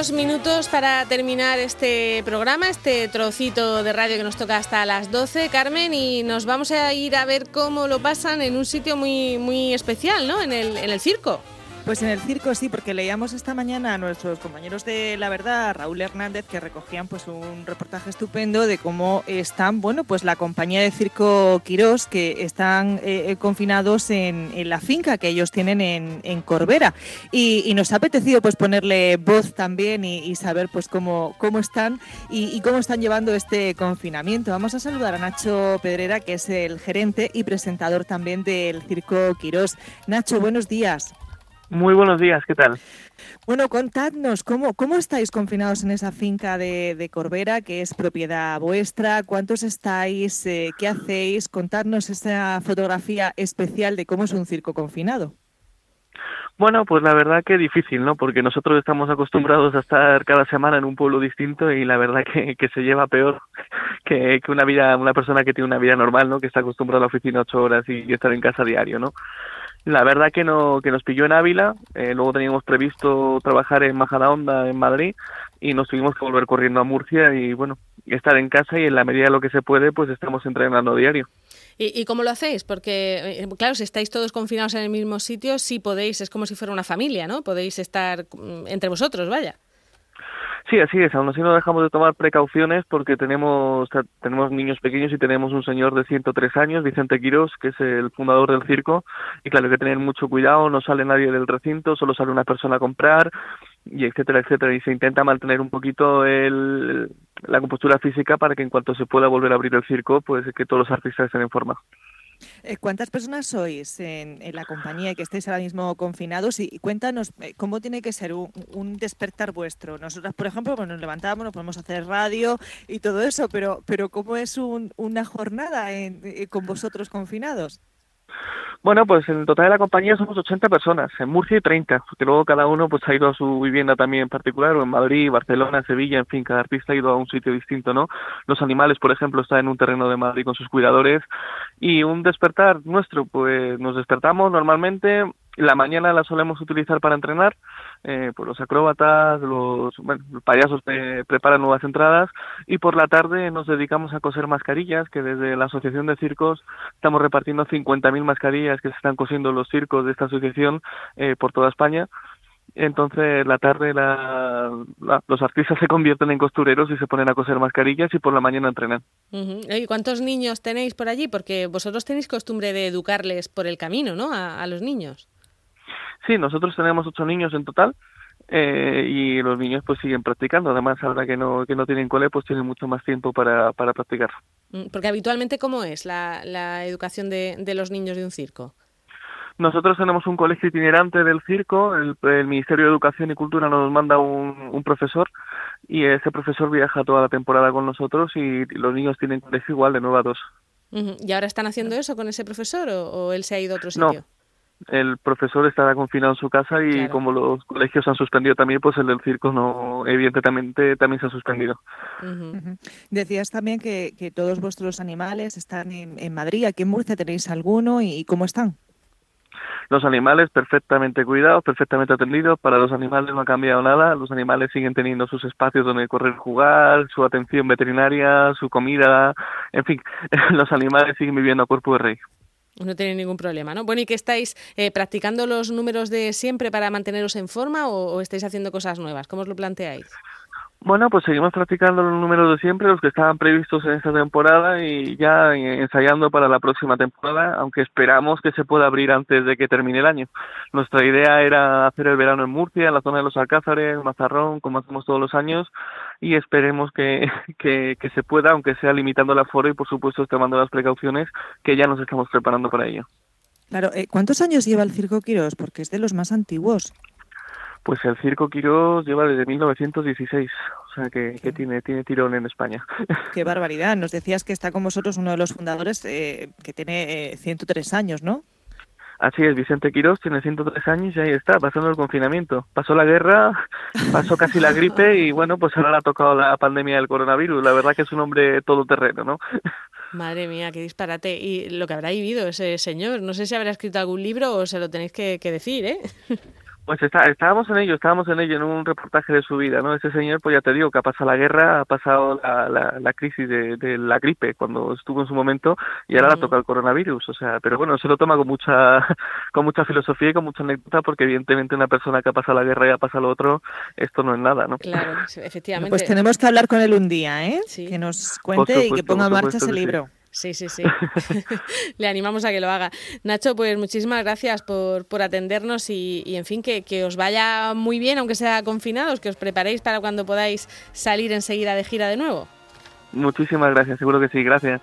unos minutos para terminar este programa, este trocito de radio que nos toca hasta las 12, Carmen, y nos vamos a ir a ver cómo lo pasan en un sitio muy, muy especial, ¿no? En el, en el circo. Pues en el circo sí, porque leíamos esta mañana a nuestros compañeros de La Verdad, Raúl Hernández, que recogían pues un reportaje estupendo de cómo están, bueno, pues la compañía de circo Quirós, que están eh, confinados en, la finca que ellos tienen en, Corbera. Y, nos ha apetecido pues ponerle voz también y, saber pues cómo, cómo están y, y, cómo están llevando este confinamiento. Vamos a saludar a Nacho Pedrera, que es el gerente y presentador también del circo Quirós. Nacho, buenos días. Muy buenos días, ¿qué tal? Bueno, contadnos, ¿cómo, cómo estáis confinados en esa finca de, Corbera, que es propiedad vuestra? ¿Cuántos estáis? Eh, ¿Qué hacéis? Contadnos esa fotografía especial de cómo es un circo confinado. Bueno, pues la verdad que difícil, ¿no? Porque nosotros estamos acostumbrados a estar cada semana en un pueblo distinto y la verdad que, que se lleva peor que, que, una vida, una persona que tiene una vida normal, ¿no? Que está acostumbrada a la oficina ocho horas y estar en casa diario, ¿no? La verdad que, no, que nos pilló en Ávila, eh, luego teníamos previsto trabajar en Majadahonda, en Madrid, y nos tuvimos que volver corriendo a Murcia y, bueno, estar en casa y en la medida de lo que se puede, pues estamos entrenando diario. ¿Y, cómo lo hacéis? Porque, eh, claro, si estáis todos confinados en el mismo sitio, sí podéis, es como si fuera una familia, ¿no? Podéis estar mm, entre vosotros, vaya. Sí, así es. Aún así no dejamos de tomar precauciones porque tenemos tenemos niños pequeños y tenemos un señor de 103 años, Vicente Quirós, que es el fundador del circo. Y claro, hay que tener mucho cuidado. No sale nadie del recinto, solo sale una persona a comprar y etcétera, etcétera. Y se intenta mantener un poquito el, la compostura física para que en cuanto se pueda volver a abrir el circo, pues que todos los artistas estén en forma. Eh, ¿Cuántas personas sois en, la compañía que estáis ahora mismo confinados? Y, cuéntanos eh, cómo tiene que ser un, despertar vuestro. Nosotros, por ejemplo, pues nos levantamos, nos podemos hacer radio y todo eso, pero, pero ¿cómo es una jornada eh, con vosotros confinados? Bueno, pues en total de la compañía somos 80 personas, en Murcia y 30, porque luego cada uno pues ha ido a su vivienda también en particular, o en Madrid, Barcelona, Sevilla, en fin, cada artista ha ido a un sitio distinto, ¿no? Los animales, por ejemplo, están en un terreno de Madrid con sus cuidadores, y un despertar nuestro, pues nos despertamos normalmente, la mañana la solemos utilizar para entrenar, eh, pues los acróbatas, los, payasos preparan nuevas entradas y por la tarde nos dedicamos a coser mascarillas, que desde la Asociación de Circos estamos repartiendo 50.000 mascarillas que se están cosiendo los circos de esta asociación eh, por toda España. Entonces, la tarde la, los artistas se convierten en costureros y se ponen a coser mascarillas y por la mañana entrenan. ¿Y cuántos niños tenéis por allí? Porque vosotros tenéis costumbre de educarles por el camino, ¿no? a los niños. Sí, nosotros tenemos ocho niños en total eh, y los niños pues siguen practicando. Además, ahora que no, que no tienen cole, pues tienen mucho más tiempo para, para practicar. Mm, porque habitualmente, ¿cómo es la, la educación de, de los niños de un circo? Nosotros tenemos un colegio itinerante del circo, el, Ministerio de Educación y Cultura nos manda un, un, profesor y ese profesor viaja toda la temporada con nosotros y, los niños tienen colegio igual de 9 a 2. ¿Y ahora están haciendo eso con ese profesor o, él se ha ido a otro sitio? El profesor estará confinado en su casa y como los colegios han suspendido también, pues el del circo no, evidentemente también se ha suspendido. Decías también que, que, todos vuestros animales están en, en, Madrid. ¿Aquí en Murcia tenéis alguno y, cómo están? Los animales perfectamente cuidados, perfectamente atendidos. Para los animales no ha cambiado nada. Los animales siguen teniendo sus espacios donde correr, jugar, su atención veterinaria, su comida. En fin, los animales siguen viviendo a cuerpo de rey. No tiene ningún problema, ¿no? Bueno, ¿y qué estáis eh, practicando los números de siempre para manteneros en forma o, estáis haciendo cosas nuevas? ¿Cómo os lo planteáis? Bueno, pues seguimos practicando los números de siempre, los que estaban previstos en esta temporada y ya ensayando para la próxima temporada, aunque esperamos que se pueda abrir antes de que termine el año. Nuestra idea era hacer el verano en Murcia, en la zona de los Alcázares, Mazarrón, como hacemos todos los años, y esperemos que, que, que se pueda, aunque sea limitando el aforo y por supuesto tomando las precauciones que ya nos estamos preparando para ello. Claro, eh, ¿cuántos años lleva el Circo Quirós? Porque es de los más antiguos. Pues el Circo Quirós lleva desde 1916, o sea que, tiene, tiene tirón en España. Qué barbaridad. Nos decías que está con vosotros uno de los fundadores eh, que tiene 103 eh, años, ¿no? Así es, Vicente Quirós tiene 103 años y ahí está, pasando el confinamiento. Pasó la guerra, pasó casi la gripe y bueno, pues ahora le ha tocado la pandemia del coronavirus. La verdad que es un hombre todoterreno, ¿no? Madre mía, qué disparate. Y lo que habrá vivido ese señor, no sé si habrá escrito algún libro o se lo tenéis que, que decir, ¿eh? Pues está, estábamos en ello, estábamos en ello, en un reportaje de su vida, ¿no? Ese señor, pues ya te digo, que ha pasado la guerra, ha pasado la, la, crisis de, la gripe cuando estuvo en su momento y ahora la toca el coronavirus, o sea, pero bueno, se lo toma con mucha, con mucha filosofía y con mucha anécdota porque evidentemente una persona que ha pasado la guerra y ha pasado lo otro, esto no es nada, ¿no? Claro, efectivamente. Pues tenemos que hablar con él un día, ¿eh? Que nos cuente y que ponga en marcha ese libro. Sí, sí, sí. Le animamos a que lo haga. Nacho, pues muchísimas gracias por, por atendernos y, en fin, que, que, os vaya muy bien, aunque sea confinados, que os preparéis para cuando podáis salir enseguida de gira de nuevo. Muchísimas gracias, seguro que sí, gracias.